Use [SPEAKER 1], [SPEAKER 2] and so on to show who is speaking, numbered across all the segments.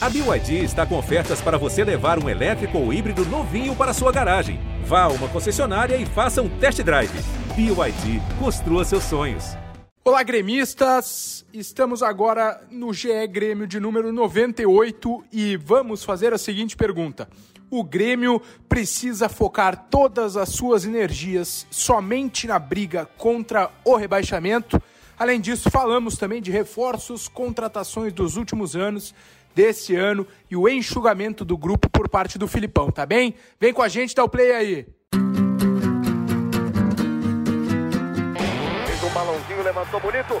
[SPEAKER 1] A BYD está com ofertas para você levar um elétrico ou híbrido novinho para sua garagem. Vá a uma concessionária e faça um test drive. BYD, construa seus sonhos.
[SPEAKER 2] Olá, gremistas! Estamos agora no GE Grêmio de número 98 e vamos fazer a seguinte pergunta. O Grêmio precisa focar todas as suas energias somente na briga contra o rebaixamento? Além disso, falamos também de reforços, contratações dos últimos anos desse ano e o enxugamento do grupo por parte do Filipão, tá bem? Vem com a gente, dá o play aí.
[SPEAKER 3] Fez um balãozinho, levantou bonito.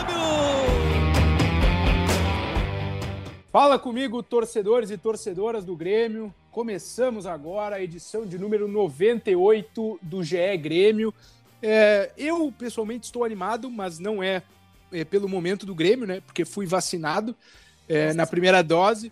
[SPEAKER 2] Fala comigo, torcedores e torcedoras do Grêmio. Começamos agora a edição de número 98 do GE Grêmio. É, eu, pessoalmente, estou animado, mas não é, é, pelo momento do Grêmio, né? Porque fui vacinado é, na primeira dose.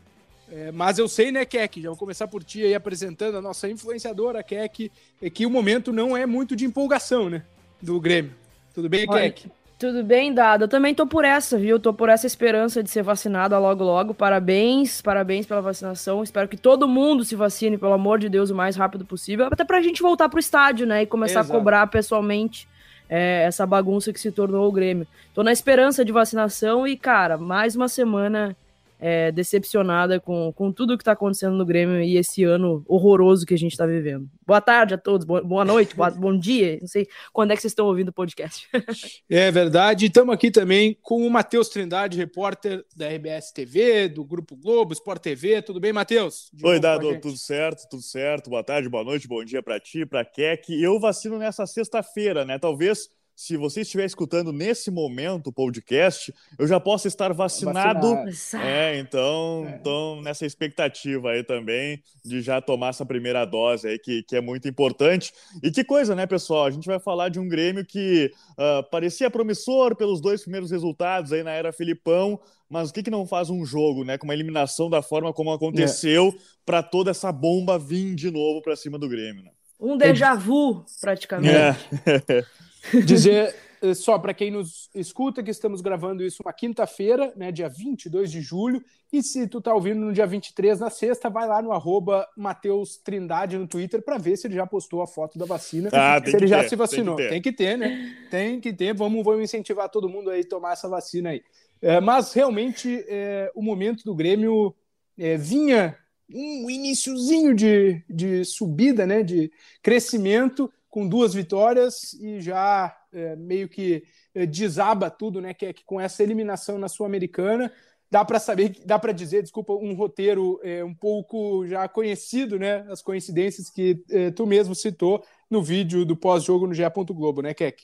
[SPEAKER 2] É, mas eu sei, né, Keck? Já vou começar por ti aí apresentando a nossa influenciadora, Keck, é que o momento não é muito de empolgação, né? Do Grêmio. Tudo bem, Keck?
[SPEAKER 4] Tudo bem, Dado? Eu também tô por essa, viu? Tô por essa esperança de ser vacinada logo logo. Parabéns, parabéns pela vacinação. Espero que todo mundo se vacine, pelo amor de Deus, o mais rápido possível. Até pra gente voltar pro estádio, né? E começar Exato. a cobrar pessoalmente é, essa bagunça que se tornou o Grêmio. Tô na esperança de vacinação e, cara, mais uma semana é, decepcionada com, com tudo que está acontecendo no Grêmio e esse ano horroroso que a gente está vivendo. Boa tarde a todos, boa noite, boa, bom dia. Não sei quando é que vocês estão ouvindo o podcast.
[SPEAKER 2] é verdade. Estamos aqui também com o Matheus Trindade, repórter da RBS TV, do Grupo Globo, Sport TV. Tudo bem, Matheus?
[SPEAKER 5] Oi, Dado, tudo certo, tudo certo. Boa tarde, boa noite, bom dia para ti, para Keck. Eu vacino nessa sexta-feira, né? Talvez se você estiver escutando nesse momento o podcast, eu já posso estar vacinado. vacinado. É, então, é. então, nessa expectativa aí também de já tomar essa primeira dose aí, que, que é muito importante. E que coisa, né, pessoal? A gente vai falar de um Grêmio que uh, parecia promissor pelos dois primeiros resultados aí na era Filipão, mas o que, que não faz um jogo, né? Com uma eliminação da forma como aconteceu, é. para toda essa bomba vir de novo para cima do Grêmio, né?
[SPEAKER 4] Um déjà vu, praticamente.
[SPEAKER 2] É. Dizer eh, só para quem nos escuta que estamos gravando isso uma quinta-feira, né, dia 22 de julho, e se tu tá ouvindo no dia 23, na sexta, vai lá no arroba Mateus Trindade no Twitter para ver se ele já postou a foto da vacina, ah, se ele já se vacinou. Tem que, tem que, ter, né? Tem que ter, vamos, vamos incentivar todo mundo aí a tomar essa vacina aí. É, mas realmente é, o momento do Grêmio é, vinha um iníciozinho de, de subida, né, de crescimento, com duas vitórias e já é, meio que é, desaba tudo, né? Que é que com essa eliminação na Sul-Americana dá para saber, dá para dizer, desculpa, um roteiro é, um pouco já conhecido, né? As coincidências que é, tu mesmo citou no vídeo do pós-jogo no GE. Globo, né, Keck?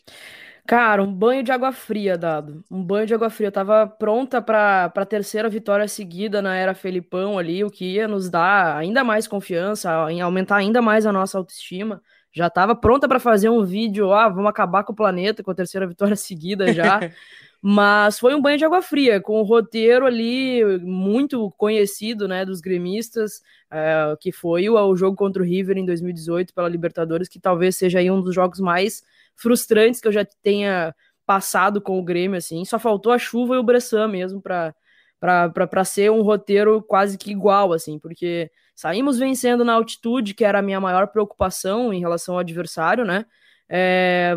[SPEAKER 4] Cara, um banho de água fria, dado. Um banho de água fria. Eu tava pronta para a terceira vitória seguida na era Felipão ali, o que ia nos dar ainda mais confiança, aumentar ainda mais a nossa autoestima já estava pronta para fazer um vídeo, ah, vamos acabar com o planeta com a terceira vitória seguida já. Mas foi um banho de água fria, com o roteiro ali muito conhecido, né, dos gremistas, é, que foi o, o, jogo contra o River em 2018 pela Libertadores, que talvez seja um dos jogos mais frustrantes que eu já tenha passado com o Grêmio, assim. Só faltou a chuva e o Bressan mesmo para ser um roteiro quase que igual, assim, porque saímos vencendo na altitude, que era a minha maior preocupação em relação ao adversário, né? É,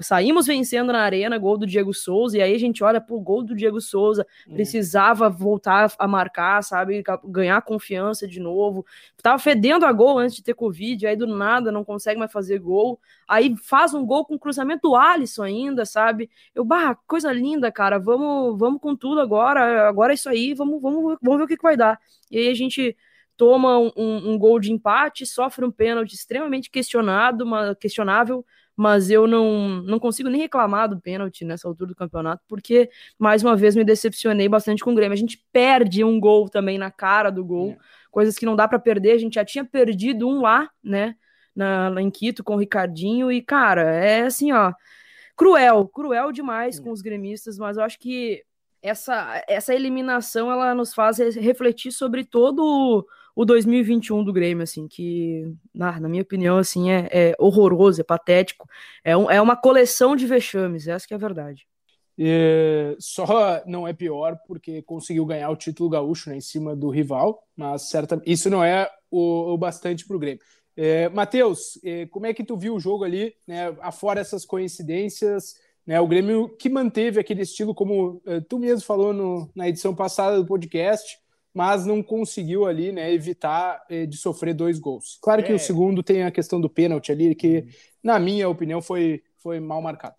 [SPEAKER 4] saímos vencendo na arena, gol do Diego Souza, e aí a gente olha, pô, gol do Diego Souza, hum. precisava voltar a marcar, sabe, ganhar confiança de novo. Tava fedendo a gol antes de ter Covid, aí do nada não consegue mais fazer gol, aí faz um gol com cruzamento do Alisson ainda, sabe? Eu, bah, coisa linda, cara, vamos, vamos com tudo agora, agora é isso aí, vamos, vamos, vamos ver o que, que vai dar. E aí a gente toma um, um, gol de empate, sofre um pênalti extremamente questionado, uma, questionável, mas eu não, não consigo nem reclamar do pênalti nessa altura do campeonato, porque mais uma vez me decepcionei bastante com o Grêmio. A gente perde um gol também na cara do gol, é. coisas que não dá para perder. A gente já tinha perdido um lá, né, na, lá em Quito com o Ricardinho, e cara, é assim, ó, cruel, cruel demais com os gremistas, mas eu acho que essa, essa eliminação ela nos faz refletir sobre todo o 2021 do Grêmio, assim, que, na, na minha opinião, assim, é, é, horroroso, é patético, é, um, é uma coleção de vexames, essa que é a verdade.
[SPEAKER 2] E só não é pior porque conseguiu ganhar o título gaúcho né, em cima do rival, mas certa, isso não é o, o bastante para o Grêmio. É, Matheus, é, como é que tu viu o jogo ali, né, afora essas coincidências, né, o Grêmio que manteve aquele estilo, como é, tu mesmo falou no, na edição passada do podcast, mas não conseguiu ali né, evitar eh, de sofrer dois gols. Claro que é. o segundo tem a questão do pênalti ali, que, uhum. na minha opinião, foi, foi mal marcado.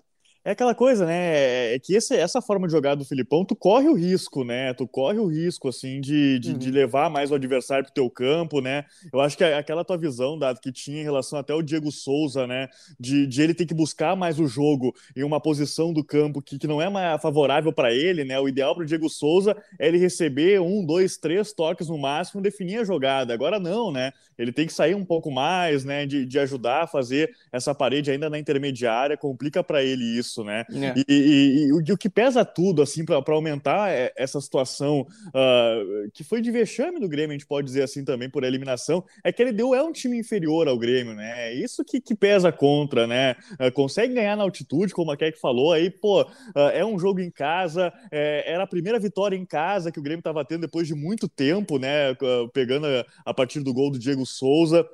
[SPEAKER 5] É aquela coisa, né? É que esse, essa forma de jogar do Filipão, tu corre o risco, né? Tu corre o risco, assim, de, de, uhum. de levar mais o adversário pro teu campo, né? Eu acho que aquela tua visão, Dado, que tinha em relação até o Diego Souza, né? De, de ele ter que buscar mais o jogo em uma posição do campo que, que não é mais favorável para ele, né? O ideal pro Diego Souza é ele receber um, dois, três toques no máximo, definir a jogada. Agora não, né? Ele tem que sair um pouco mais, né? De, de ajudar a fazer essa parede ainda na intermediária, complica para ele isso né? É. E, e, e, o que pesa tudo, assim, para aumentar é, essa situação uh, que foi de vexame do Grêmio, a gente pode dizer assim também, por eliminação, é que ele deu é um time inferior ao Grêmio, né? É isso que, que pesa contra, né? Uh, consegue ganhar na altitude, como a Keck falou, aí, pô, uh, é um jogo em casa, é, era a primeira vitória em casa que o Grêmio estava tendo depois de muito tempo, né? Pegando a, a partir do gol do Diego Souza.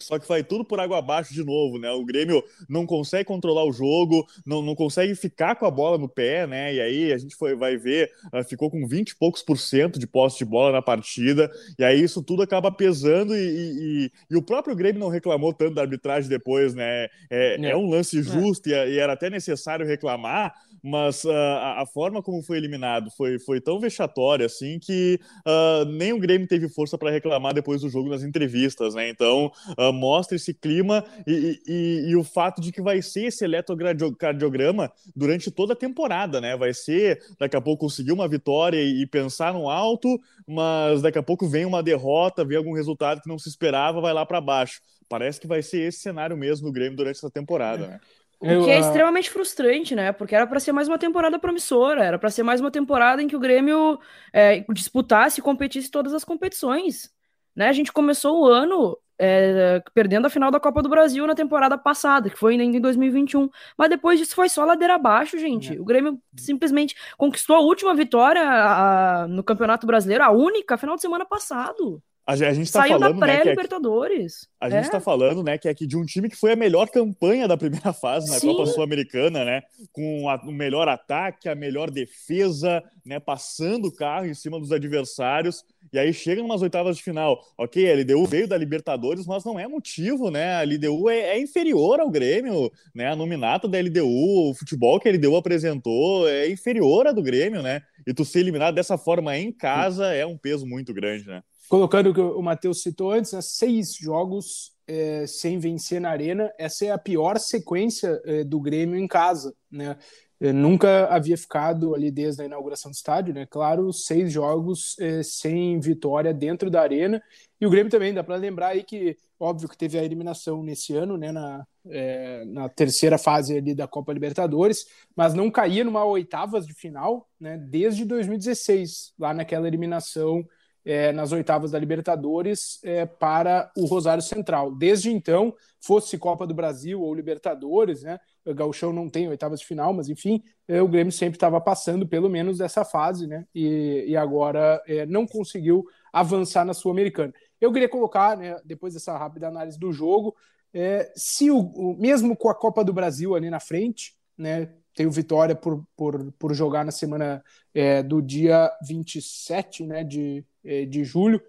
[SPEAKER 5] Só que vai tudo por água abaixo de novo, né? O Grêmio não consegue controlar o jogo, não, não consegue ficar com a bola no pé, né? E aí a gente foi, vai ver, uh, ficou com 20 e poucos por cento de posse de bola na partida, e aí isso tudo acaba pesando e, e, e o próprio Grêmio não reclamou tanto da arbitragem depois, né? É, é. é um lance é. justo é. e, e, era até necessário reclamar, mas uh, a, a, forma como foi eliminado foi, foi tão vexatória assim que uh, nem o Grêmio teve força para reclamar depois do jogo nas entrevistas, né? Então mostra esse clima e, e, e, o fato de que vai ser esse eletrocardiograma durante toda a temporada, né? Vai ser daqui a pouco conseguir uma vitória e, e pensar no alto, mas daqui a pouco vem uma derrota, vem algum resultado que não se esperava, vai lá para baixo. Parece que vai ser esse cenário mesmo no Grêmio durante essa temporada, né?
[SPEAKER 4] O que é extremamente frustrante, né? Porque era para ser mais uma temporada promissora, era para ser mais uma temporada em que o Grêmio é, disputasse e competisse todas as competições. Né? A gente começou o ano é, perdendo a final da Copa do Brasil na temporada passada, que foi ainda em 2021. Mas depois disso foi só ladeira abaixo, gente. É. O Grêmio simplesmente conquistou a última vitória a, no Campeonato Brasileiro, a única, final de semana passado.
[SPEAKER 5] A, gente tá Saiu falando,
[SPEAKER 4] da
[SPEAKER 5] né,
[SPEAKER 4] pré-Libertadores.
[SPEAKER 5] É a gente está falando, né, que é aqui de um time que foi a melhor campanha da primeira fase na Sim. Copa Sul-Americana, né? Com a, o melhor ataque, a melhor defesa, né? Passando o carro em cima dos adversários. E aí chega umas oitavas de final. Ok, a LDU veio da Libertadores, mas não é motivo, né? A LDU é, é inferior ao Grêmio, né? A nominata da LDU, o futebol que a LDU apresentou é inferior à do Grêmio, né? E tu ser eliminado dessa forma em casa é um peso muito grande, né?
[SPEAKER 2] Colocando o que o Matheus citou antes, né, seis jogos é, sem vencer na arena. Essa é a pior sequência é, do Grêmio em casa, né? Eu é, nunca havia ficado ali desde a inauguração do estádio, né? Claro, seis jogos é, sem vitória dentro da arena. E o Grêmio também, dá para lembrar aí que, óbvio que teve a eliminação nesse ano, né? Na, é, na terceira fase ali da Copa Libertadores, mas não caía numa oitavas de final, né? Desde 2016, lá naquela eliminação é, nas oitavas da Libertadores é, para o Rosário Central. Desde então, fosse Copa do Brasil ou Libertadores, né? O Gauchão não tem oitavas de final, mas enfim, é, o Grêmio sempre estava passando pelo menos dessa fase, né? E, e agora é, não conseguiu avançar na Sul-Americana. Eu queria colocar, né, depois dessa rápida análise do jogo, é, se o, o, mesmo com a Copa do Brasil ali na frente, né, tem o Vitória por, por, por jogar na semana é, do dia 27 né, de, é, de julho.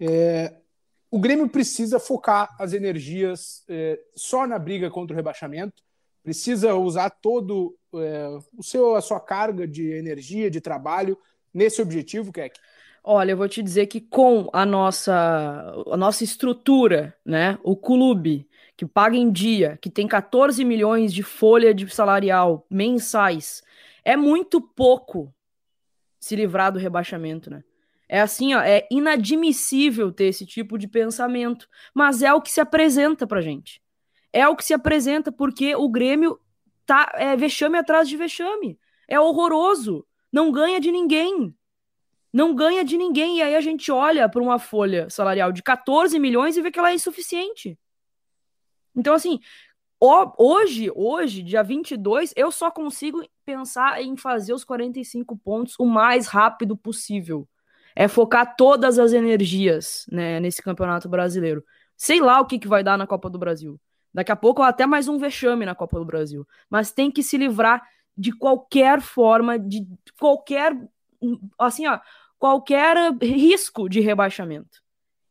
[SPEAKER 2] É, o Grêmio precisa focar as energias é, só na briga contra o rebaixamento, precisa usar todo é, o seu, a sua carga de energia, de trabalho nesse objetivo, Keck.
[SPEAKER 4] Olha, eu vou te dizer que com a nossa, a nossa estrutura, né, o clube que paga em dia, que tem 14 milhões de folha de salarial mensais, é muito pouco se livrar do rebaixamento, né? É assim, ó, é inadmissível ter esse tipo de pensamento, mas é o que se apresenta pra gente. É o que se apresenta porque o Grêmio tá é vexame atrás de vexame. É horroroso. Não ganha de ninguém. Não ganha de ninguém. E aí a gente olha para uma folha salarial de 14 milhões e vê que ela é insuficiente. Então, assim, hoje, hoje, dia 22, eu só consigo pensar em fazer os 45 pontos o mais rápido possível. É focar todas as energias né, nesse campeonato brasileiro. Sei lá o que, que vai dar na Copa do Brasil. Daqui a pouco até mais um vexame na Copa do Brasil. Mas tem que se livrar de qualquer forma, de qualquer assim, ó, qualquer risco de rebaixamento.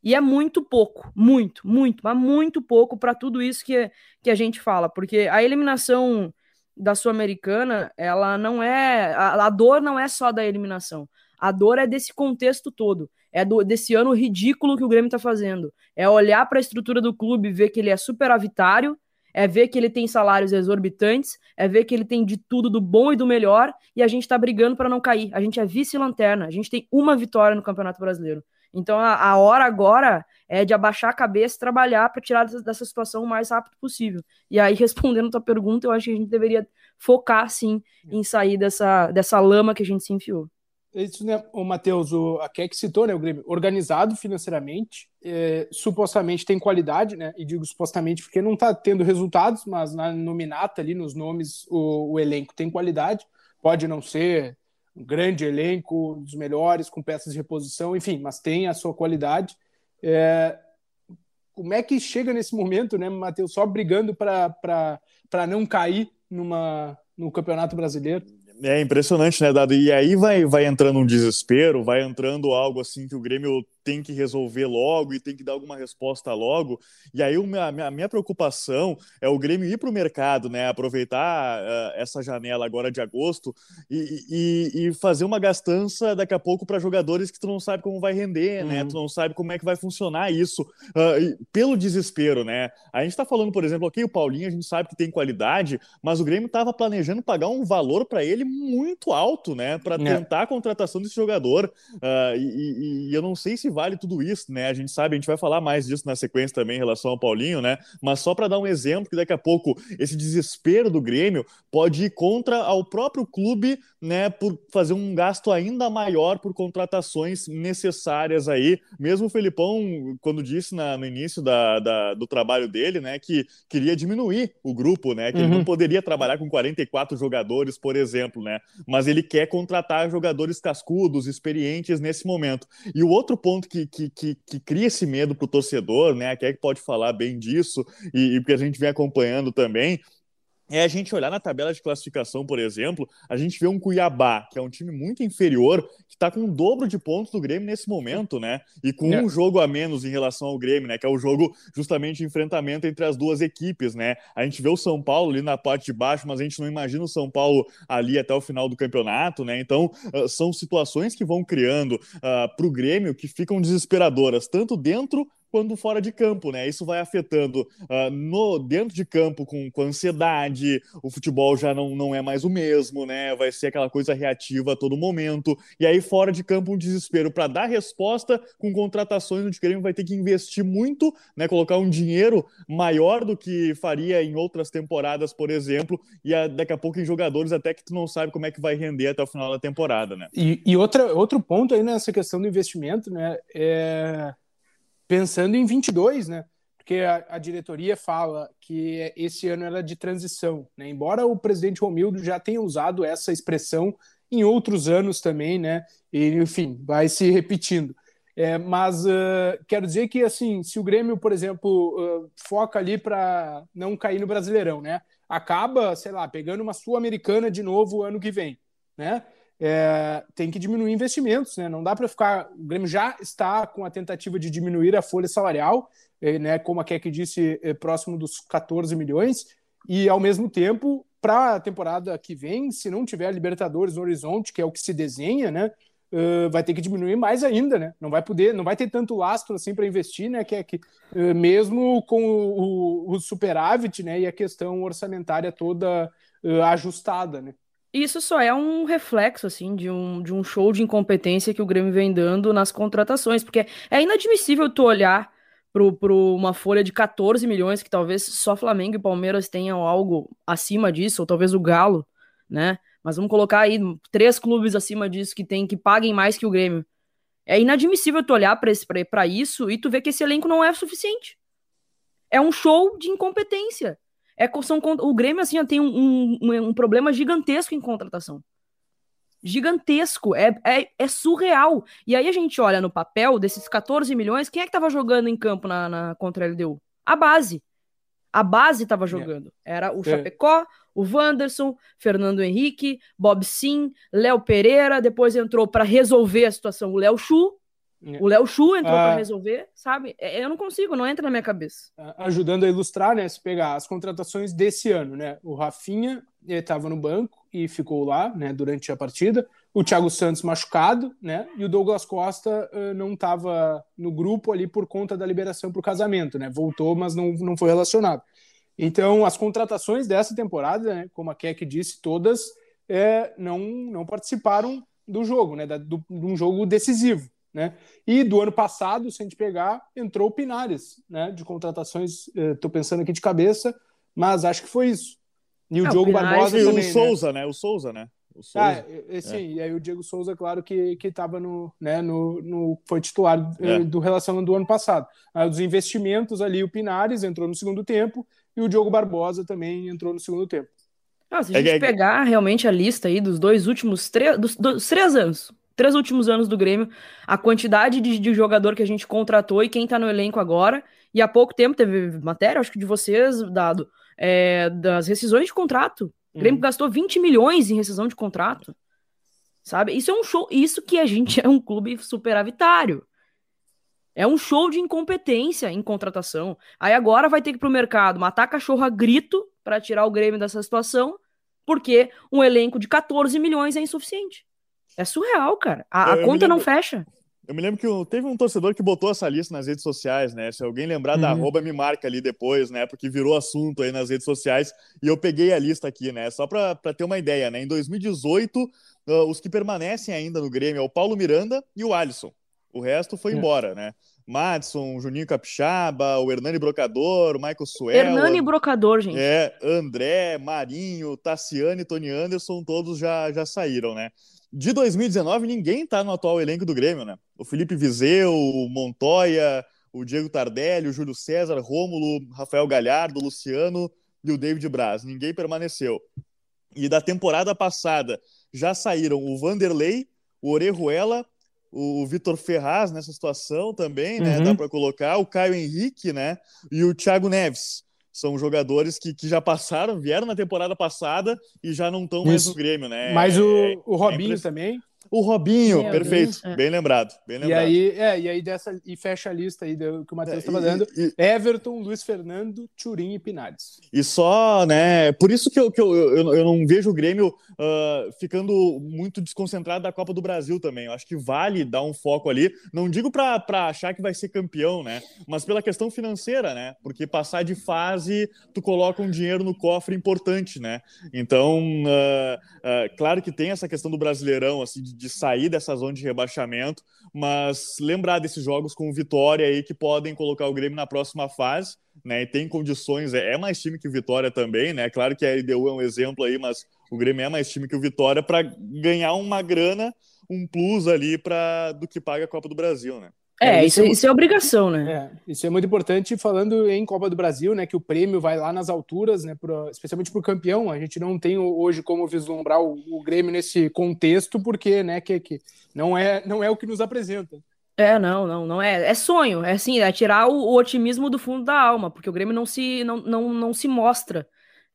[SPEAKER 4] E é muito pouco, muito, muito, mas muito pouco para tudo isso que, que a gente fala, porque a eliminação da Sul-Americana, ela não é. A, a, dor não é só da eliminação. A dor é desse contexto todo. É do, desse ano ridículo que o Grêmio está fazendo. É olhar para a estrutura do clube ver que ele é superavitário, é ver que ele tem salários exorbitantes, é ver que ele tem de tudo do bom e do melhor, e a gente está brigando para não cair. A gente é vice-lanterna, a gente tem uma vitória no Campeonato Brasileiro. Então a, a hora agora é de abaixar a cabeça e trabalhar para tirar dessa, dessa, situação o mais rápido possível. E aí, respondendo a tua pergunta, eu acho que a gente deveria focar sim em sair dessa, dessa lama que a gente se enfiou.
[SPEAKER 2] É isso, né, o Matheus, o, a Keck citou, né, o Grêmio, organizado financeiramente, é, supostamente tem qualidade, né, e digo supostamente porque não está tendo resultados, mas na nominata ali, nos nomes, o, o elenco tem qualidade, pode não ser um grande elenco, dos melhores, com peças de reposição, enfim, mas tem a sua qualidade. É, como é que chega nesse momento, né, Matheus, só brigando para não cair numa, no Campeonato Brasileiro?
[SPEAKER 5] É impressionante, né, Dado? E aí vai, vai entrando um desespero, vai entrando algo assim que o Grêmio tem que resolver logo e tem que dar alguma resposta logo. E aí a minha, preocupação é o Grêmio ir para o mercado, né? Aproveitar uh, essa janela agora de agosto e, e, e, fazer uma gastança daqui a pouco para jogadores que tu não sabe como vai render, né? uhum. né? Tu não sabe como é que vai funcionar isso. Uh, pelo desespero, né? A gente está falando, por exemplo, ok, o Paulinho a gente sabe que tem qualidade, mas o Grêmio estava planejando pagar um valor para ele muito alto, né? Para é. tentar a contratação desse jogador. Uh, e, e eu não sei se vale tudo isso, né? A gente sabe, a gente vai falar mais disso na sequência também em relação ao Paulinho, né? Mas só para dar um exemplo, que daqui a pouco esse desespero do Grêmio pode ir contra ao próprio clube, né? Por fazer um gasto ainda maior por contratações necessárias aí. Mesmo o Felipão, quando disse na, no início da, da, do trabalho dele, né? Que queria diminuir o grupo, né? Que uhum. ele não uhum. poderia trabalhar com 44 jogadores, por exemplo, né? Mas ele quer contratar jogadores cascudos, experientes nesse momento. E o outro ponto que, que, que, que cria esse medo para o torcedor, né? Quem é que pode falar bem disso, e, e porque a gente vem acompanhando também, é a gente olhar na tabela de classificação, por exemplo, a gente vê um Cuiabá, que é um time muito inferior, que está com o dobro de pontos do Grêmio nesse momento, né? E com é. um jogo a menos em relação ao Grêmio, né? Que é o jogo justamente de enfrentamento entre as duas equipes, né? A gente vê o São Paulo ali na parte de baixo, mas a gente não imagina o São Paulo ali até o final do campeonato, né? Então, uh, são situações que vão criando uh, ah, para o Grêmio que ficam desesperadoras, tanto dentro quando fora de campo, né? Isso vai afetando uh, no dentro de campo com, com ansiedade, o futebol já não, não é mais o mesmo, né? Vai ser aquela coisa reativa a todo momento. E aí, fora de campo, um desespero para dar resposta com contratações onde o Grêmio vai ter que investir muito, né? Colocar um dinheiro maior do que faria em outras temporadas, por exemplo, e a, daqui a pouco em jogadores até que tu não sabe como é que vai render até o final da temporada, né?
[SPEAKER 2] E, e outra, outro ponto aí nessa questão do investimento, né? É pensando em 22, né? Porque a, a, diretoria fala que esse ano era de transição, né? Embora o presidente Romildo já tenha usado essa expressão em outros anos também, né? E, enfim, vai se repetindo. É, mas uh, quero dizer que, assim, se o Grêmio, por exemplo, uh, foca ali para não cair no Brasileirão, né? Acaba, sei lá, pegando uma Sul-Americana de novo ano que vem, né? É, tem que diminuir investimentos, né? Não dá para ficar. O Grêmio já está com a tentativa de diminuir a folha salarial, é, né? Como a Keck disse, é, próximo dos 14 milhões, e ao mesmo tempo, para a temporada que vem, se não tiver Libertadores no horizonte, que é o que se desenha, né? uh, vai ter que diminuir mais ainda, né? Não vai poder, não vai ter tanto lastro assim para investir, né? Que é que uh, mesmo com o, o, superávit, né? E a questão orçamentária toda uh, ajustada, né?
[SPEAKER 4] Isso só é um reflexo, assim, de um, de um show de incompetência que o Grêmio vem dando nas contratações, porque é inadmissível tu olhar para uma folha de 14 milhões, que talvez só Flamengo e Palmeiras tenham algo acima disso, ou talvez o Galo, né? Mas vamos colocar aí três clubes acima disso que tem que paguem mais que o Grêmio. É inadmissível tu olhar para isso e tu ver que esse elenco não é suficiente. É um show de incompetência. É, são, o Grêmio assim, tem um, um, um problema gigantesco em contratação gigantesco, é, é, é, surreal. E aí a gente olha no papel desses 14 milhões, quem é que tava jogando em campo na, na contra a LDU? A base. A base tava é. jogando. Era o é. Chapecó, o Wanderson, Fernando Henrique, Bob Sim, Léo Pereira, depois entrou para resolver a situação o Léo Chu. É. O Léo Chu entrou ah, para resolver, sabe? Eu não consigo, não entra na minha cabeça.
[SPEAKER 2] Ajudando a ilustrar, né? Se pegar as contratações desse ano, né? O Rafinha estava no banco, e ficou lá né, durante a partida. O Thiago Santos machucado, né? E o Douglas Costa uh, não estava no grupo ali por conta da liberação para o casamento, né? Voltou, mas não, não foi relacionado. Então, as contratações dessa temporada, né, como a Keck disse, todas é, não, não participaram do jogo, né? Da, do, de um jogo decisivo. Né? E do ano passado, se a gente pegar, entrou o Pinares, né? De contratações, estou pensando aqui de cabeça, mas acho que foi isso.
[SPEAKER 5] E o é, Diogo Barbosa e também, o né? Souza, né? O Souza, né? O
[SPEAKER 2] Souza. Ah, é, sim, é. e aí o Diego Souza, claro, que, que tava no, né, no, no, foi titular é. do relação do ano passado. Aí, os investimentos ali, o Pinares entrou no segundo tempo e o Diogo Barbosa também entrou no segundo tempo.
[SPEAKER 4] Ah, se a gente pegar realmente a lista aí dos dois últimos três, dos, dos três anos, três últimos anos do Grêmio, a quantidade de, de, jogador que a gente contratou e quem tá no elenco agora, e há pouco tempo teve matéria, acho que de vocês, dado, é, das rescisões de contrato. O Grêmio uhum. gastou 20 milhões em rescisão de contrato. Sabe? Isso é um show. Isso que a gente é um clube superavitário. É um show de incompetência em contratação. Aí agora vai ter que ir pro mercado matar cachorro a grito para tirar o Grêmio dessa situação, porque um elenco de 14 milhões é insuficiente. É surreal, cara. A, a conta lembro, não fecha.
[SPEAKER 5] Eu me lembro que teve um torcedor que botou essa lista nas redes sociais, né? Se alguém lembrar uhum. da arroba, me marca ali depois, né? Porque virou assunto aí nas redes sociais. E eu peguei a lista aqui, né? Só para ter uma ideia, né? Em 2018, uh, ah, os que permanecem ainda no Grêmio é o Paulo Miranda e o Alisson. O resto foi uhum. embora, né? Madison, Juninho Capixaba, o Hernani Brocador, o Michael Suela.
[SPEAKER 4] Hernani Brocador, gente.
[SPEAKER 5] É, André, Marinho, Tassiane, Tony Anderson, todos já, já saíram, né? De 2019, ninguém tá no atual elenco do Grêmio, né? O Felipe Vizeu, o Montoya, o Diego Tardelli, o Júlio César, Rômulo, Rafael Galhardo, o Luciano e o David Braz. Ninguém permaneceu. E da temporada passada já saíram o Vanderlei, o Orejuela, o Vitor Ferraz nessa situação também, né? Uhum. Dá para colocar, o Caio Henrique, né? E o Thiago Neves são jogadores que, que já passaram, vieram na temporada passada e já não estão mais no Grêmio, né?
[SPEAKER 2] Mas o, é, o Robinho é também.
[SPEAKER 5] O Robinho, Meu perfeito, Deus. bem lembrado, bem lembrado.
[SPEAKER 2] E aí, é, e aí dessa e fecha a lista aí do, que o Matheus estava é, dando. E, Everton, Luiz Fernando, Turim e Pinares.
[SPEAKER 5] E só, né? Por isso que eu, que eu, eu, eu não vejo o Grêmio uh, ficando muito desconcentrado da Copa do Brasil também. Eu acho que vale dar um foco ali. Não digo para achar que vai ser campeão, né? Mas pela questão financeira, né? Porque passar de fase, tu coloca um dinheiro no cofre importante, né? Então, uh, uh, claro que tem essa questão do Brasileirão, assim, de de sair dessa zona de rebaixamento, mas lembrar desses jogos com vitória aí que podem colocar o Grêmio na próxima fase, né? E tem condições, é, é mais time que o Vitória também, né? Claro que a LDU é um exemplo aí, mas o Grêmio é mais time que o Vitória para ganhar uma grana, um plus ali para do que paga a Copa do Brasil, né?
[SPEAKER 4] É, isso, é isso, é obrigação, né?
[SPEAKER 2] É, isso é muito importante falando em Copa do Brasil, né? Que o prêmio vai lá nas alturas, né? Pro, especialmente para o campeão. A gente não tem hoje como vislumbrar o, o Grêmio nesse contexto, porque, né? Que, que não é não é o que nos apresenta.
[SPEAKER 4] É, não, não, não é. É sonho, é assim, é tirar o, o otimismo do fundo da alma, porque o Grêmio não se não, não, não se mostra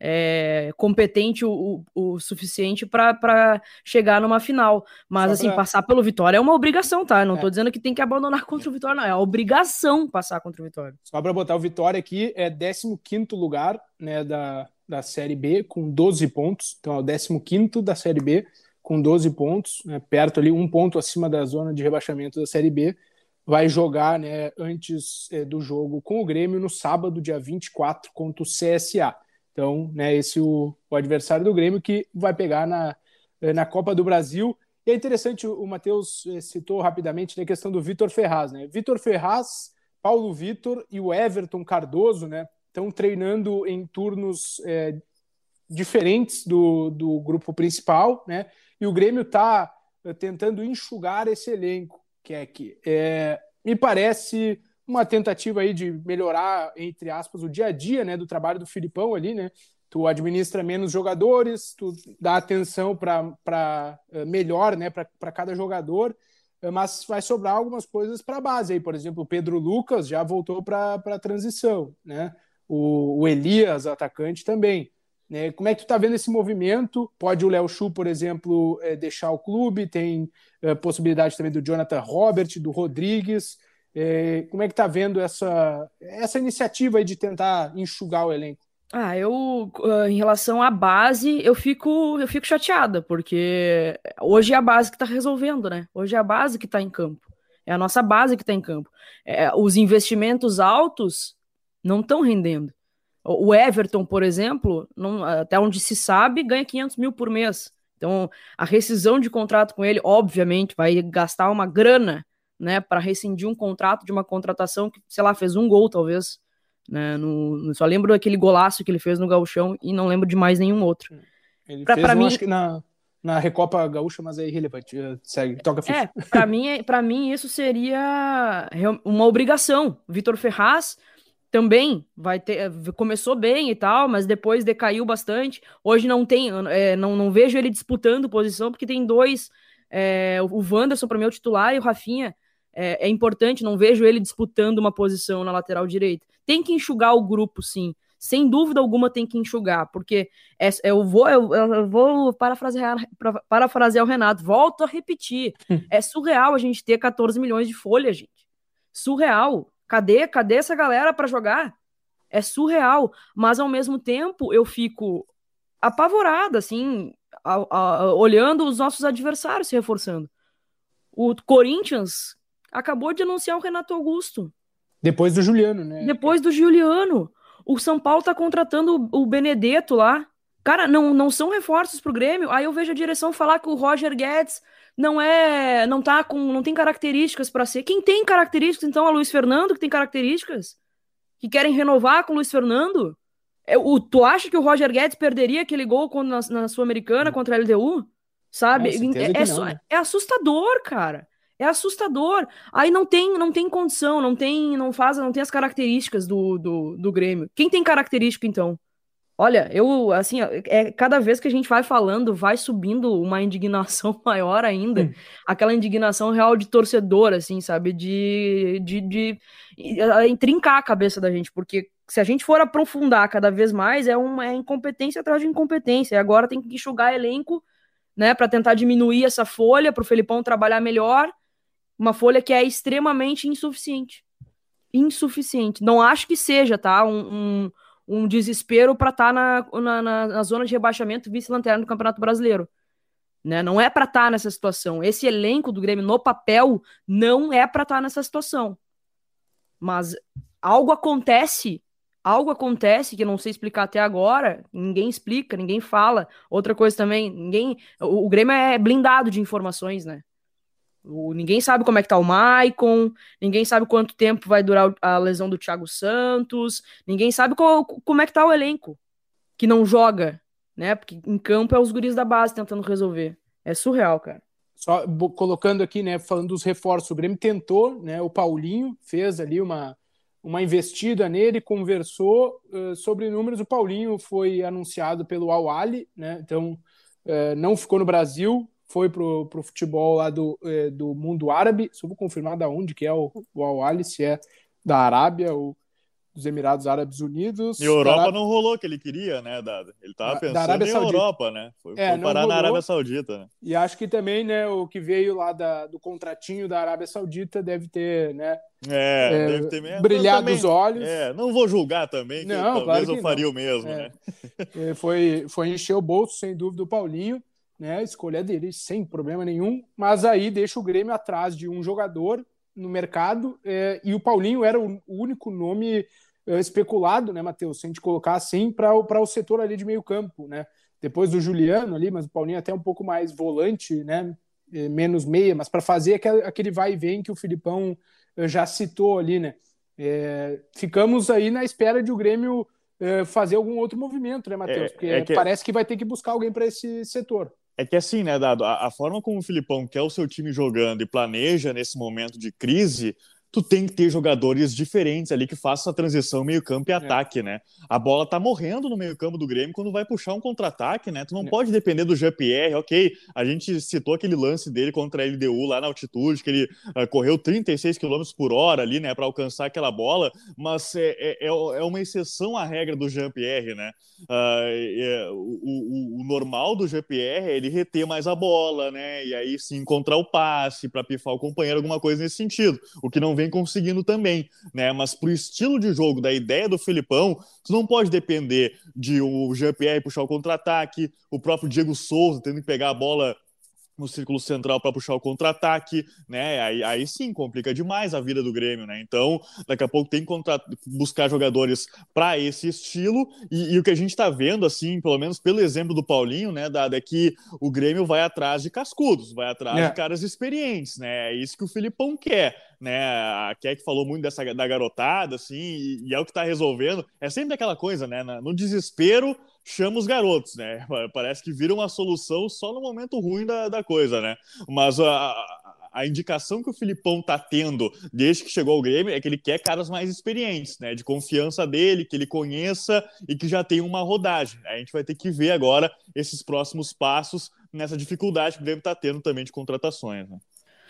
[SPEAKER 4] é, competente o, o, o suficiente para chegar numa final. Mas, assim, pra... passar pelo Vitória é uma obrigação, tá? Não é. tô dizendo que tem que abandonar contra o Vitória, não. É a obrigação passar contra o Vitória.
[SPEAKER 2] Só para botar o Vitória aqui, é 15 lugar né, da, da Série B, com 12 pontos. Então, é o 15 da Série B, com 12 pontos, né, perto ali, um ponto acima da zona de rebaixamento da Série B, vai jogar né, antes é, do jogo com o Grêmio no sábado, dia 24, contra o CSA. Então, né, esse é o, o adversário do Grêmio que vai pegar na, é, na Copa do Brasil. E é interessante, o Matheus é, citou rapidamente né, a questão do Vitor Ferraz. Né? Vitor Ferraz, Paulo Vitor e o Everton Cardoso né, estão treinando em turnos é, diferentes do, do grupo principal, né? E o Grêmio está tentando enxugar esse elenco, que é que é, me parece uma tentativa aí de melhorar, entre aspas, o dia a dia né, do trabalho do Filipão ali, né? Tu administra menos jogadores, tu dá atenção para é, melhor né, para cada jogador, é, mas vai sobrar algumas coisas para a base aí. Por exemplo, o Pedro Lucas já voltou para a transição, né? O, o, Elias, atacante, também. Né? Como é que tu está vendo esse movimento? Pode o Léo Chu, por exemplo, é, deixar o clube, tem é, possibilidade também do Jonathan Robert, do Rodrigues. É, como é que está vendo essa, essa iniciativa de tentar enxugar o elenco?
[SPEAKER 4] Ah, eu, ah, em relação à base, eu fico, eu fico chateada, porque hoje é a base que está resolvendo, né? Hoje é a base que está em campo. É a nossa base que está em campo. É, os investimentos altos não estão rendendo. O Everton, por exemplo, não, até onde se sabe, ganha 500 mil por mês. Então, a rescisão de contrato com ele, obviamente, vai gastar uma grana, né, para rescindir um contrato de uma contratação que, sei lá, fez um gol, talvez. Né, no, só lembro daquele golaço que ele fez no Gauchão e não lembro de mais nenhum outro.
[SPEAKER 2] Ele pra, fez pra um, mim... acho que na, na Recopa Gaúcha, mas é irrelevante. Eh, segue, toca
[SPEAKER 4] ficha. É, para mim, é, para mim isso seria uma obrigação. Vitor Ferraz também vai ter eh, começou bem e tal, mas depois decaiu bastante. Hoje não tem, é, não, não vejo ele disputando posição porque tem dois, é, o Wanderson para mim é o titular e o Rafinha é, é, importante. Não vejo ele disputando uma posição na lateral direita. Tem que enxugar o grupo, sim. Sem dúvida alguma tem que enxugar, porque é, eu vou eu, eu vou parafrasear, parafrasear o Renato. Volto a repetir, é surreal a gente ter 14 milhões de folha, gente. Surreal Cadê, cadê essa galera para jogar? É surreal, mas ao mesmo tempo eu fico apavorada, assim, a, a, olhando os nossos adversários se reforçando. O Corinthians acabou de anunciar o Renato Augusto.
[SPEAKER 2] Depois do Juliano, né?
[SPEAKER 4] Depois do Juliano. O São Paulo tá contratando o Benedetto lá. Cara, não, não são reforços pro Grêmio. Aí eu vejo a direção falar que o Roger Guedes não é, não tá com, não tem características para ser. Quem tem características então é o Luiz Fernando que tem características que querem renovar com o Luiz Fernando. É, o, tu acha que o Roger Guedes perderia aquele gol quando, na, na Sul-Americana contra a LDU? Sabe? É, é, não, né? é, assustador, cara. É assustador. Aí não tem, não tem condição, não tem, não faz, não tem as características do, do, do Grêmio. Quem tem característica então? Olha, eu, assim, é, cada vez que a gente vai falando, vai subindo uma indignação maior ainda. Hum. Aquela indignação real de torcedor, assim, sabe? De, de, de, de trincar a cabeça da gente, porque se a gente for aprofundar cada vez mais, é uma é incompetência atrás de incompetência. E agora tem que enxugar elenco, né, para tentar diminuir essa folha, para o Felipão trabalhar melhor. Uma folha que é extremamente insuficiente. Insuficiente. Não acho que seja, tá? um, um um desespero para estar tá na, na, na, zona de rebaixamento vice-lanterna do Campeonato Brasileiro. Né? Não é para estar tá nessa situação. Esse elenco do Grêmio no papel não é para estar tá nessa situação. Mas algo acontece, algo acontece que eu não sei explicar até agora. Ninguém explica, ninguém fala. Outra coisa também, ninguém. O, o Grêmio é blindado de informações, né? Ninguém sabe como é que tá o Maicon, ninguém sabe quanto tempo vai durar a lesão do Thiago Santos, ninguém sabe qual, como é que tá o elenco que não joga, né? Porque em campo é os guris da base tentando resolver. É surreal, cara.
[SPEAKER 2] Só colocando aqui, né, falando dos reforços, o Grêmio tentou, né, o Paulinho fez ali uma, uma investida nele, conversou uh, sobre números, o Paulinho foi anunciado pelo Al né, então uh, não ficou no Brasil, foi pro, pro futebol lá do, é, do mundo árabe. Só vou confirmar da onde que é o, o Al se é da Arábia ou dos Emirados Árabes Unidos.
[SPEAKER 5] E Europa não rolou o que ele queria, né, Dada? Ele tava pensando da Arábia em Saudita. Europa, né? Foi, é, foi parar rolou. na Arábia Saudita, né?
[SPEAKER 2] E acho que também, né, o que veio lá da, do contratinho da Arábia Saudita deve ter, né?
[SPEAKER 5] É, é deve ter mesmo.
[SPEAKER 2] Brilhado também, os olhos.
[SPEAKER 5] É, não vou julgar também, que não, talvez claro que eu faria não. o mesmo, é.
[SPEAKER 2] né? foi, foi encher o bolso, sem dúvida, o Paulinho né? Escolha dele, sem problema nenhum. Mas aí deixa o Grêmio atrás de um jogador no mercado é, e o Paulinho era o, único nome é, especulado, né, Matheus? Se a gente colocar assim, para o setor ali de meio campo, né? Depois do Juliano ali, mas o Paulinho é até um pouco mais volante, né? É, menos meia, mas para fazer aquele, aquele vai e vem que o Filipão é, já citou ali, né? É, ficamos aí na espera de o Grêmio é, fazer algum outro movimento, né, Matheus? Porque que... parece que vai ter que buscar alguém para esse setor.
[SPEAKER 5] É que assim, né, Dado, a, a, forma como o Filipão quer o seu time jogando e planeja nesse momento de crise, tu tem que ter jogadores diferentes ali que façam a transição meio-campo e é. ataque, é. né? A bola tá morrendo no meio-campo do Grêmio quando vai puxar um contra-ataque, né? Tu não é. pode depender do Jean-Pierre, ok. A gente citou aquele lance dele contra a LDU lá na altitude, que ele uh, correu 36 km por hora ali, né, para alcançar aquela bola, mas é, é, é, é uma exceção à regra do Jean-Pierre, né? Uh, o, o, o, normal do Jean-Pierre é ele reter mais a bola, né? E aí sim encontrar o passe para pifar o companheiro, alguma coisa nesse sentido. O que não vem conseguindo também, né? Mas pro estilo de jogo, da ideia do Filipão, tu não pode depender de o Jean-Pierre puxar o contra-ataque, o próprio Diego Souza tendo que pegar a bola no círculo central para puxar o contra-ataque, né? Aí, aí sim complica demais a vida do Grêmio, né? Então, daqui a pouco tem que buscar jogadores para esse estilo. E, e, o que a gente está vendo, assim, pelo menos pelo exemplo do Paulinho, né, Dada, é que o Grêmio vai atrás de cascudos, vai atrás é. de caras experientes, né? É isso que o Filipão quer né? A Keck falou muito dessa da garotada, assim, e, e é o que está resolvendo. É sempre aquela coisa, né? No desespero, chama os garotos, né? Parece que vira uma solução só no momento ruim da, da coisa, né? Mas a, a indicação que o Filipão tá tendo desde que chegou ao Grêmio é que ele quer caras mais experientes, né? De confiança dele, que ele conheça e que já tem uma rodagem. A gente vai ter que ver agora esses próximos passos nessa dificuldade que o Grêmio tá tendo também de contratações, né?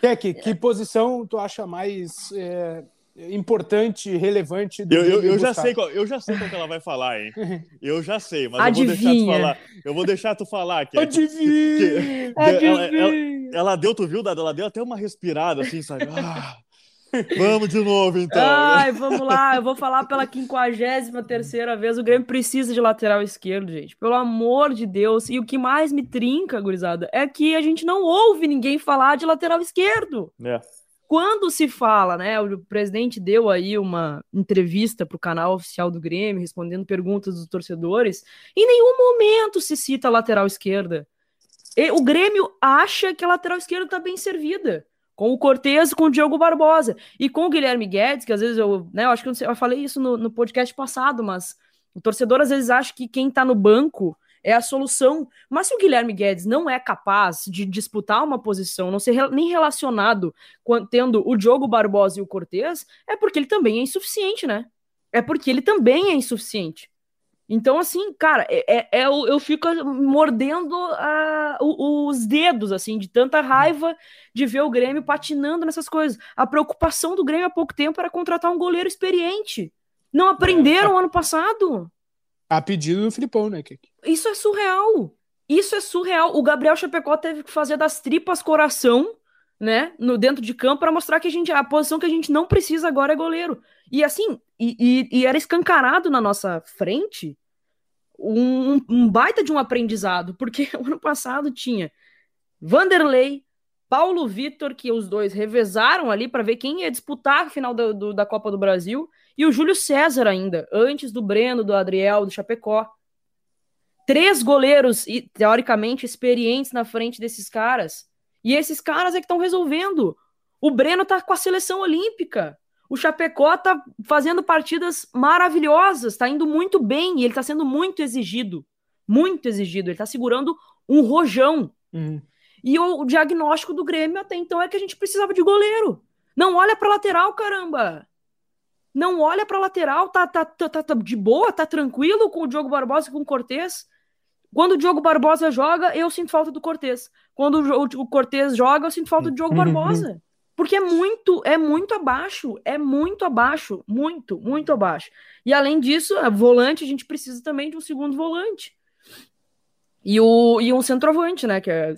[SPEAKER 2] Keck, que posição tu acha mais é, importante, relevante
[SPEAKER 5] do eu, eu, eu já sei qual, eu já sei qual que ela vai falar, hein? Eu já sei, mas Adivinha. eu vou deixar tu falar. Eu vou deixar tu falar. Que,
[SPEAKER 2] Adivinha! Que, que, Adivinha.
[SPEAKER 5] Ela, ela, ela, deu, tu viu, Ela deu até uma respirada assim, sabe? Ah, Vamos de novo, então.
[SPEAKER 4] Ai, vamos lá. Eu vou falar pela 53 terceira vez. O Grêmio precisa de lateral esquerdo, gente. Pelo amor de Deus. E o que mais me trinca, gurizada, é que a gente não ouve ninguém falar de lateral esquerdo.
[SPEAKER 5] É.
[SPEAKER 4] Quando se fala, né? O presidente deu aí uma entrevista para o canal oficial do Grêmio, respondendo perguntas dos torcedores. Em nenhum momento se cita a lateral esquerda. E o Grêmio acha que a lateral esquerda está bem servida com o Cortez com o Diogo Barbosa e com o Guilherme Guedes, que às vezes eu, né, eu acho que eu, eu falei isso no, no, podcast passado, mas o torcedor às vezes acha que quem tá no banco é a solução. Mas se o Guilherme Guedes não é capaz de disputar uma posição, não ser nem relacionado com, tendo o Diogo Barbosa e o Cortez, é porque ele também é insuficiente, né? É porque ele também é insuficiente. Então, assim, cara, é, é, é eu, eu fico mordendo a, os dedos, assim, de tanta raiva de ver o Grêmio patinando nessas coisas. A preocupação do Grêmio há pouco tempo era contratar um goleiro experiente. Não aprenderam é, ano passado.
[SPEAKER 2] A pedido do Filipão, né, Kiki?
[SPEAKER 4] Isso é surreal. Isso é surreal. O Gabriel Chapecó teve que fazer das tripas coração, né, no dentro de campo para mostrar que a gente a posição que a gente não precisa agora é goleiro. E assim, e, e, e era escancarado na nossa frente um, um baita de um aprendizado, porque o ano passado tinha Vanderlei, Paulo Vitor, que os dois revezaram ali para ver quem ia disputar a final do, do, da Copa do Brasil, e o Júlio César ainda, antes do Breno, do Adriel, do Chapecó. Três goleiros, teoricamente, experientes na frente desses caras. E esses caras é que estão resolvendo. O Breno tá com a seleção olímpica. O Chapecó tá fazendo partidas maravilhosas, tá indo muito bem e ele tá sendo muito exigido. Muito exigido. Ele tá segurando um rojão. Uhum. E o, diagnóstico do Grêmio até então é que a gente precisava de goleiro. Não olha pra lateral, caramba! Não olha pra lateral, tá, tá, tá, tá, tá de boa, tá tranquilo com o Diogo Barbosa e com o Cortez. Quando o Diogo Barbosa joga, eu sinto falta do Cortez. Quando o, o, Cortez joga, eu sinto falta do Diogo Barbosa. Porque é muito, é muito abaixo, é muito abaixo, muito, muito abaixo. E além disso, a volante, a gente precisa também de um segundo volante. E, o, e um centroavante, né? Que é,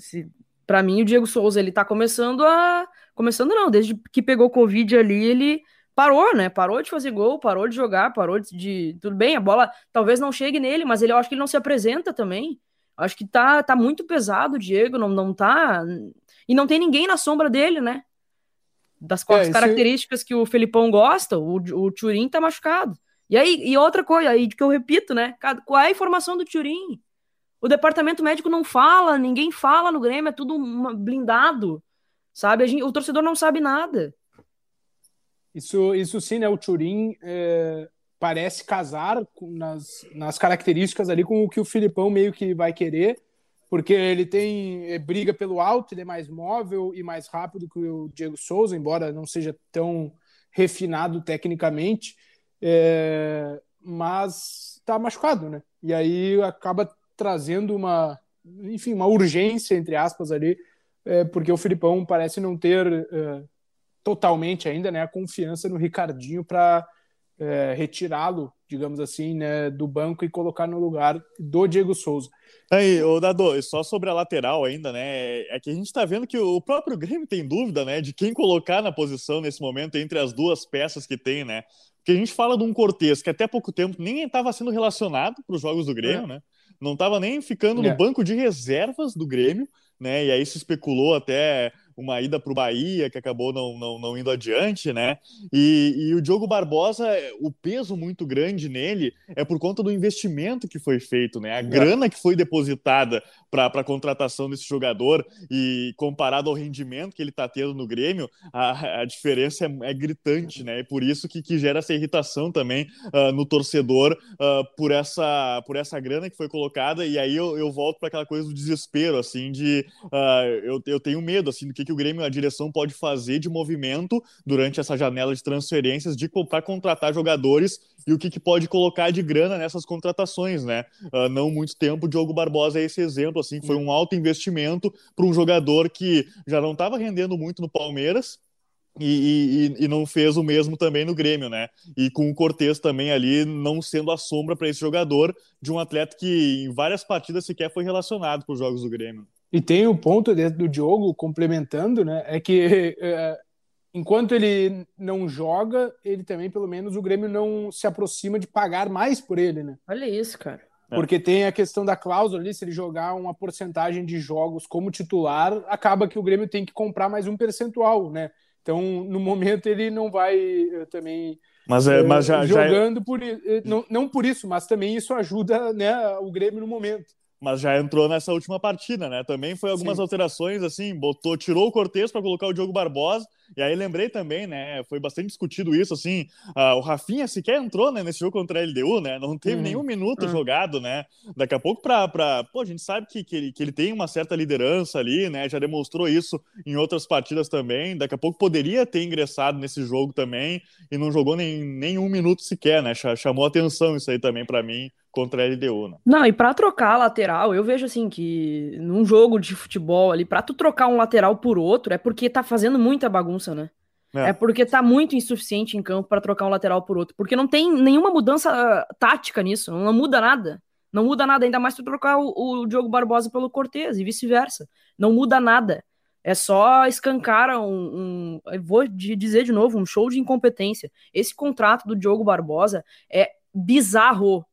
[SPEAKER 4] para mim, o Diego Souza, ele tá começando a. Começando não, desde que pegou Covid ali, ele parou, né? Parou de fazer gol, parou de jogar, parou de. Tudo bem, a bola talvez não chegue nele, mas ele eu acho que ele não se apresenta também. Acho que tá, tá muito pesado o Diego, não, não tá. E não tem ninguém na sombra dele, né? Das é, características que o Felipão gosta, o, o Turin tá machucado. E aí, e outra coisa, aí que eu repito, né? Qual é a informação do Turin? O departamento médico não fala, ninguém fala no Grêmio, é tudo blindado, sabe? Gente, o torcedor não sabe nada.
[SPEAKER 2] Isso, isso sim, né? O Turin é, parece casar nas, nas características ali com o que o Filipão meio que vai querer, porque ele tem é, briga pelo alto, ele é mais móvel e mais rápido que o Diego Souza, embora não seja tão refinado tecnicamente, é, mas tá machucado, né? E aí acaba trazendo uma, enfim, uma urgência entre aspas ali, é, porque o Filipão parece não ter é, totalmente ainda né, a confiança no Ricardinho para é, retirá-lo, digamos assim, né, do banco e colocar no lugar do Diego Souza.
[SPEAKER 5] Aí, o Dado, só sobre a lateral ainda, né? É que a gente está vendo que o próprio Grêmio tem dúvida, né, de quem colocar na posição nesse momento entre as duas peças que tem, né? Porque a gente fala de um Cortez que até pouco tempo nem estava sendo relacionado para os jogos do Grêmio, é. né? Não estava nem ficando é. no banco de reservas do Grêmio, né? E aí se especulou até uma ida para o Bahia, que acabou não, não, não indo adiante, né? E, e, o Diogo Barbosa, o peso muito grande nele é por conta do investimento que foi feito, né? A é. grana que foi depositada para a contratação desse jogador e comparado ao rendimento que ele está tendo no Grêmio, a, a diferença é, é, gritante, né? E por isso que, que gera essa irritação também uh, no torcedor uh, por, essa, por essa grana que foi colocada. E aí eu, eu volto para aquela coisa do desespero, assim, de uh, eu, eu tenho medo, assim, do que que, o Grêmio, a direção pode fazer de movimento durante essa janela de transferências de para contratar jogadores e o que, que pode colocar de grana nessas contratações, né? Uh, não muito tempo, Diogo Barbosa é esse exemplo, assim, foi um alto investimento para um jogador que já não estava rendendo muito no Palmeiras, e, e, e, não fez o mesmo também no Grêmio, né? E com o Cortez também ali não sendo a sombra para esse jogador de um atleta que em várias partidas sequer foi relacionado para os jogos do Grêmio.
[SPEAKER 2] E tem o ponto dentro do Diogo, complementando, né? É que é, enquanto ele não joga, ele também, pelo menos, o Grêmio não se aproxima de pagar mais por ele, né?
[SPEAKER 4] Olha isso, cara.
[SPEAKER 2] É. Porque tem a questão da cláusula ali, se ele jogar uma porcentagem de jogos como titular, acaba que o Grêmio tem que comprar mais um percentual, né? Então, no momento, ele não vai eh, também
[SPEAKER 5] mas, é, mas já,
[SPEAKER 2] jogando
[SPEAKER 5] já é...
[SPEAKER 2] por não, não por isso, mas também isso ajuda né, o Grêmio no momento
[SPEAKER 5] mas já entrou nessa última partida, né? Também foi algumas Sim. alterações, assim, botou, tirou o Cortez para colocar o Diogo Barbosa, e aí lembrei também, né? Foi bastante discutido isso, assim, uh, o Rafinha sequer entrou né, nesse jogo contra a LDU, né? Não teve uhum. nenhum minuto uhum. jogado, né? Daqui a pouco pra, pra... Pô, a gente sabe que, que, ele, que ele tem uma certa liderança ali, né? Já demonstrou isso em outras partidas também, daqui a pouco poderia ter ingressado nesse jogo também, e não jogou nem, nem um minuto sequer, né? Chamou atenção isso aí também para mim, contra a LDU, né?
[SPEAKER 4] Não, e para trocar a lateral, eu vejo assim que num jogo de futebol ali, para tu trocar um lateral por outro, é porque tá fazendo muita bagunça, né? É, é porque tá muito insuficiente em campo para trocar um lateral por outro, porque não tem nenhuma mudança ah, tática nisso, não muda nada. Não muda nada, ainda mais tu trocar o, o Diogo Barbosa pelo Cortez e vice-versa. Não muda nada. É só escancar um, um, vou dizer de novo, um show de incompetência. Esse contrato do Diogo Barbosa é bizarro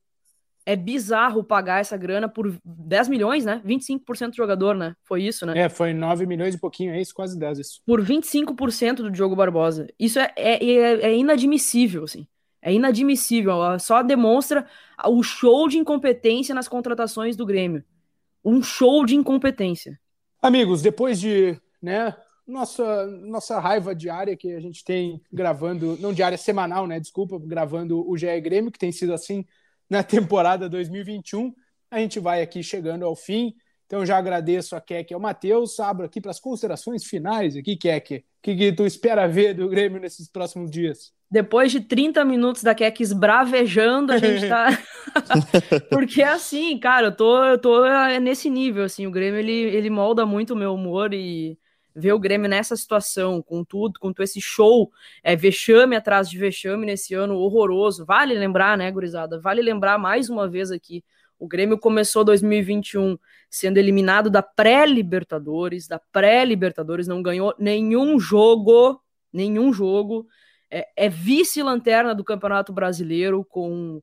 [SPEAKER 4] é bizarro pagar essa grana por 10 milhões, né? 25% do jogador, né? Foi isso, né?
[SPEAKER 2] É, foi 9 milhões e pouquinho, é isso, quase 10 isso.
[SPEAKER 4] Por 25% do Diogo Barbosa. Isso é, é, é, é inadmissível, assim. É inadmissível. Só demonstra o show de incompetência nas contratações do Grêmio. Um show de incompetência.
[SPEAKER 2] Amigos, depois de, né, nossa, nossa raiva diária que a gente tem gravando, não diária, semanal, né? Desculpa, gravando o GE Grêmio, que tem sido assim na temporada 2021. A gente vai aqui chegando ao fim. Então já agradeço a Keck e ao Matheus. Abro aqui para as considerações finais aqui, Keck. O que, que tu espera ver do Grêmio nesses próximos dias?
[SPEAKER 4] Depois de 30 minutos da Keck esbravejando, a gente tá. Porque assim, cara, eu tô, eu tô nesse nível, assim, o Grêmio ele, ele molda muito o meu humor e ver o Grêmio nessa situação, com tudo, com todo esse show, é, vexame atrás de vexame nesse ano horroroso. Vale lembrar, né, gurizada? Vale lembrar mais uma vez aqui. O Grêmio começou 2021 sendo eliminado da pré-Libertadores, da pré-Libertadores, não ganhou nenhum jogo, nenhum jogo. É, é vice-lanterna do Campeonato Brasileiro com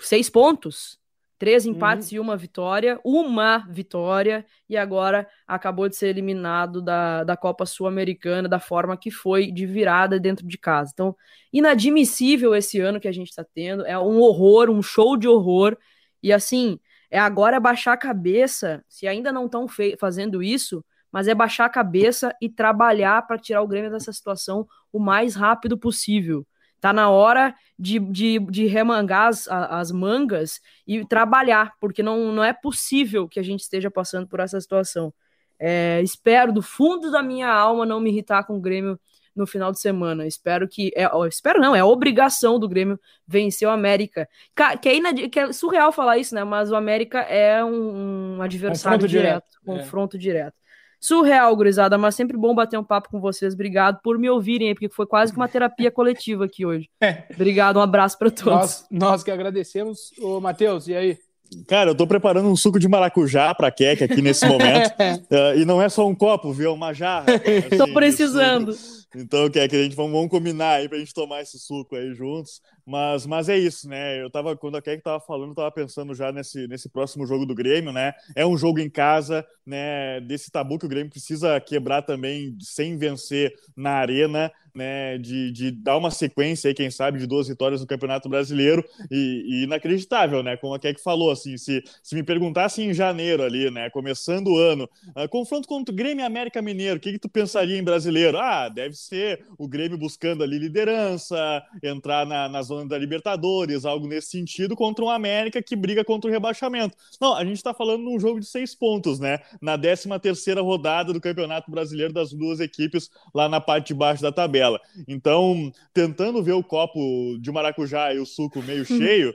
[SPEAKER 4] seis pontos. Três empates uhum. e uma vitória, uma vitória, e agora acabou de ser eliminado da, da Copa Sul-Americana da forma que foi, de virada dentro de casa. Então, inadmissível esse ano que a gente está tendo, é um horror, um show de horror, e assim, é agora baixar a cabeça, se ainda não estão fazendo isso, mas é baixar a cabeça e trabalhar para tirar o Grêmio dessa situação o mais rápido possível. Tá na hora de, de, de remangar as, as mangas e trabalhar, porque não, não é possível que a gente esteja passando por essa situação. É, espero do fundo da minha alma não me irritar com o Grêmio no final de semana. Espero que. É, espero não, é obrigação do Grêmio vencer o América. Que é, que é surreal falar isso, né? Mas o América é um, um adversário confronto direto, direto, confronto é. direto. Surreal, gurizada, mas sempre bom bater um papo com vocês. Obrigado por me ouvirem, porque foi quase que uma terapia coletiva aqui hoje. É. Obrigado, um abraço para todos.
[SPEAKER 2] Nós, nós, que agradecemos. Ô, Matheus, e aí?
[SPEAKER 5] Cara, eu tô preparando um suco de maracujá pra Kek aqui nesse momento. uh, e não é só um copo, viu? É uma jarra.
[SPEAKER 4] Assim, tô precisando.
[SPEAKER 5] Então, Kek, a gente vamos, vamos combinar aí pra gente tomar esse suco aí juntos. Mas, mas é isso, né? Eu tava, quando a Kek tava falando, tava pensando já nesse, nesse próximo jogo do Grêmio, né? É um jogo em casa, né? Desse tabu que o Grêmio precisa quebrar também sem vencer na arena, né? De, de dar uma sequência aí, quem sabe, de duas vitórias no Campeonato Brasileiro e, e inacreditável, né? Como a Kek falou, assim, se, se me perguntasse em janeiro ali, né? Começando o ano, uh, confronto contra o Grêmio e América Mineiro, o que, que tu pensaria em brasileiro? Ah, deve ser o Grêmio buscando ali liderança, entrar na, na zona falando da Libertadores, algo nesse sentido, contra um América que briga contra o rebaixamento. Não, a gente está falando num jogo de seis pontos, né? Na 13 terceira rodada do Campeonato Brasileiro das duas equipes lá na parte de baixo da tabela. Então, tentando ver o copo de maracujá e o suco meio cheio,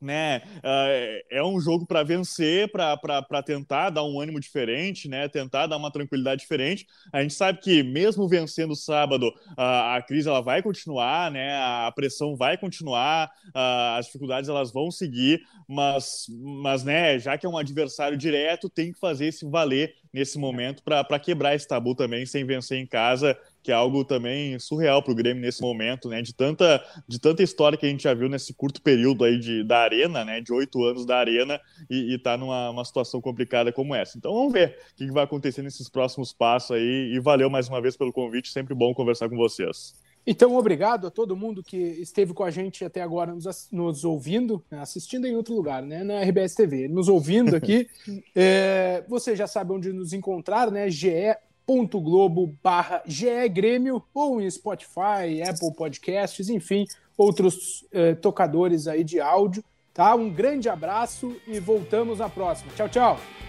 [SPEAKER 5] né? Uh, é um jogo para vencer, para tentar dar um ânimo diferente, né? Tentar dar uma tranquilidade diferente. A gente sabe que mesmo vencendo sábado, uh, a crise ela vai continuar, né? A pressão vai continuar, uh, as dificuldades elas vão seguir, mas, mas, né? Já que é um adversário direto, tem que fazer esse valer nesse momento para quebrar esse tabu também, sem vencer em casa que é algo também surreal para o Grêmio nesse momento, né? De tanta, de tanta história que a gente já viu nesse curto período aí de, da arena, né? De oito anos da arena e, está numa situação complicada como essa. Então vamos ver o que vai acontecer nesses próximos passos aí. E valeu mais uma vez pelo convite, sempre bom conversar com vocês.
[SPEAKER 2] Então, obrigado a todo mundo que esteve com a gente até agora nos, nos ouvindo, né? assistindo em outro lugar, né? Na RBS TV, nos ouvindo aqui. é, você já sabe onde nos encontrar, né? GE globo barra Grêmio ou em Spotify, Apple Podcasts, enfim, outros eh, tocadores aí de áudio, tá? Um grande abraço e voltamos na próxima. Tchau, tchau!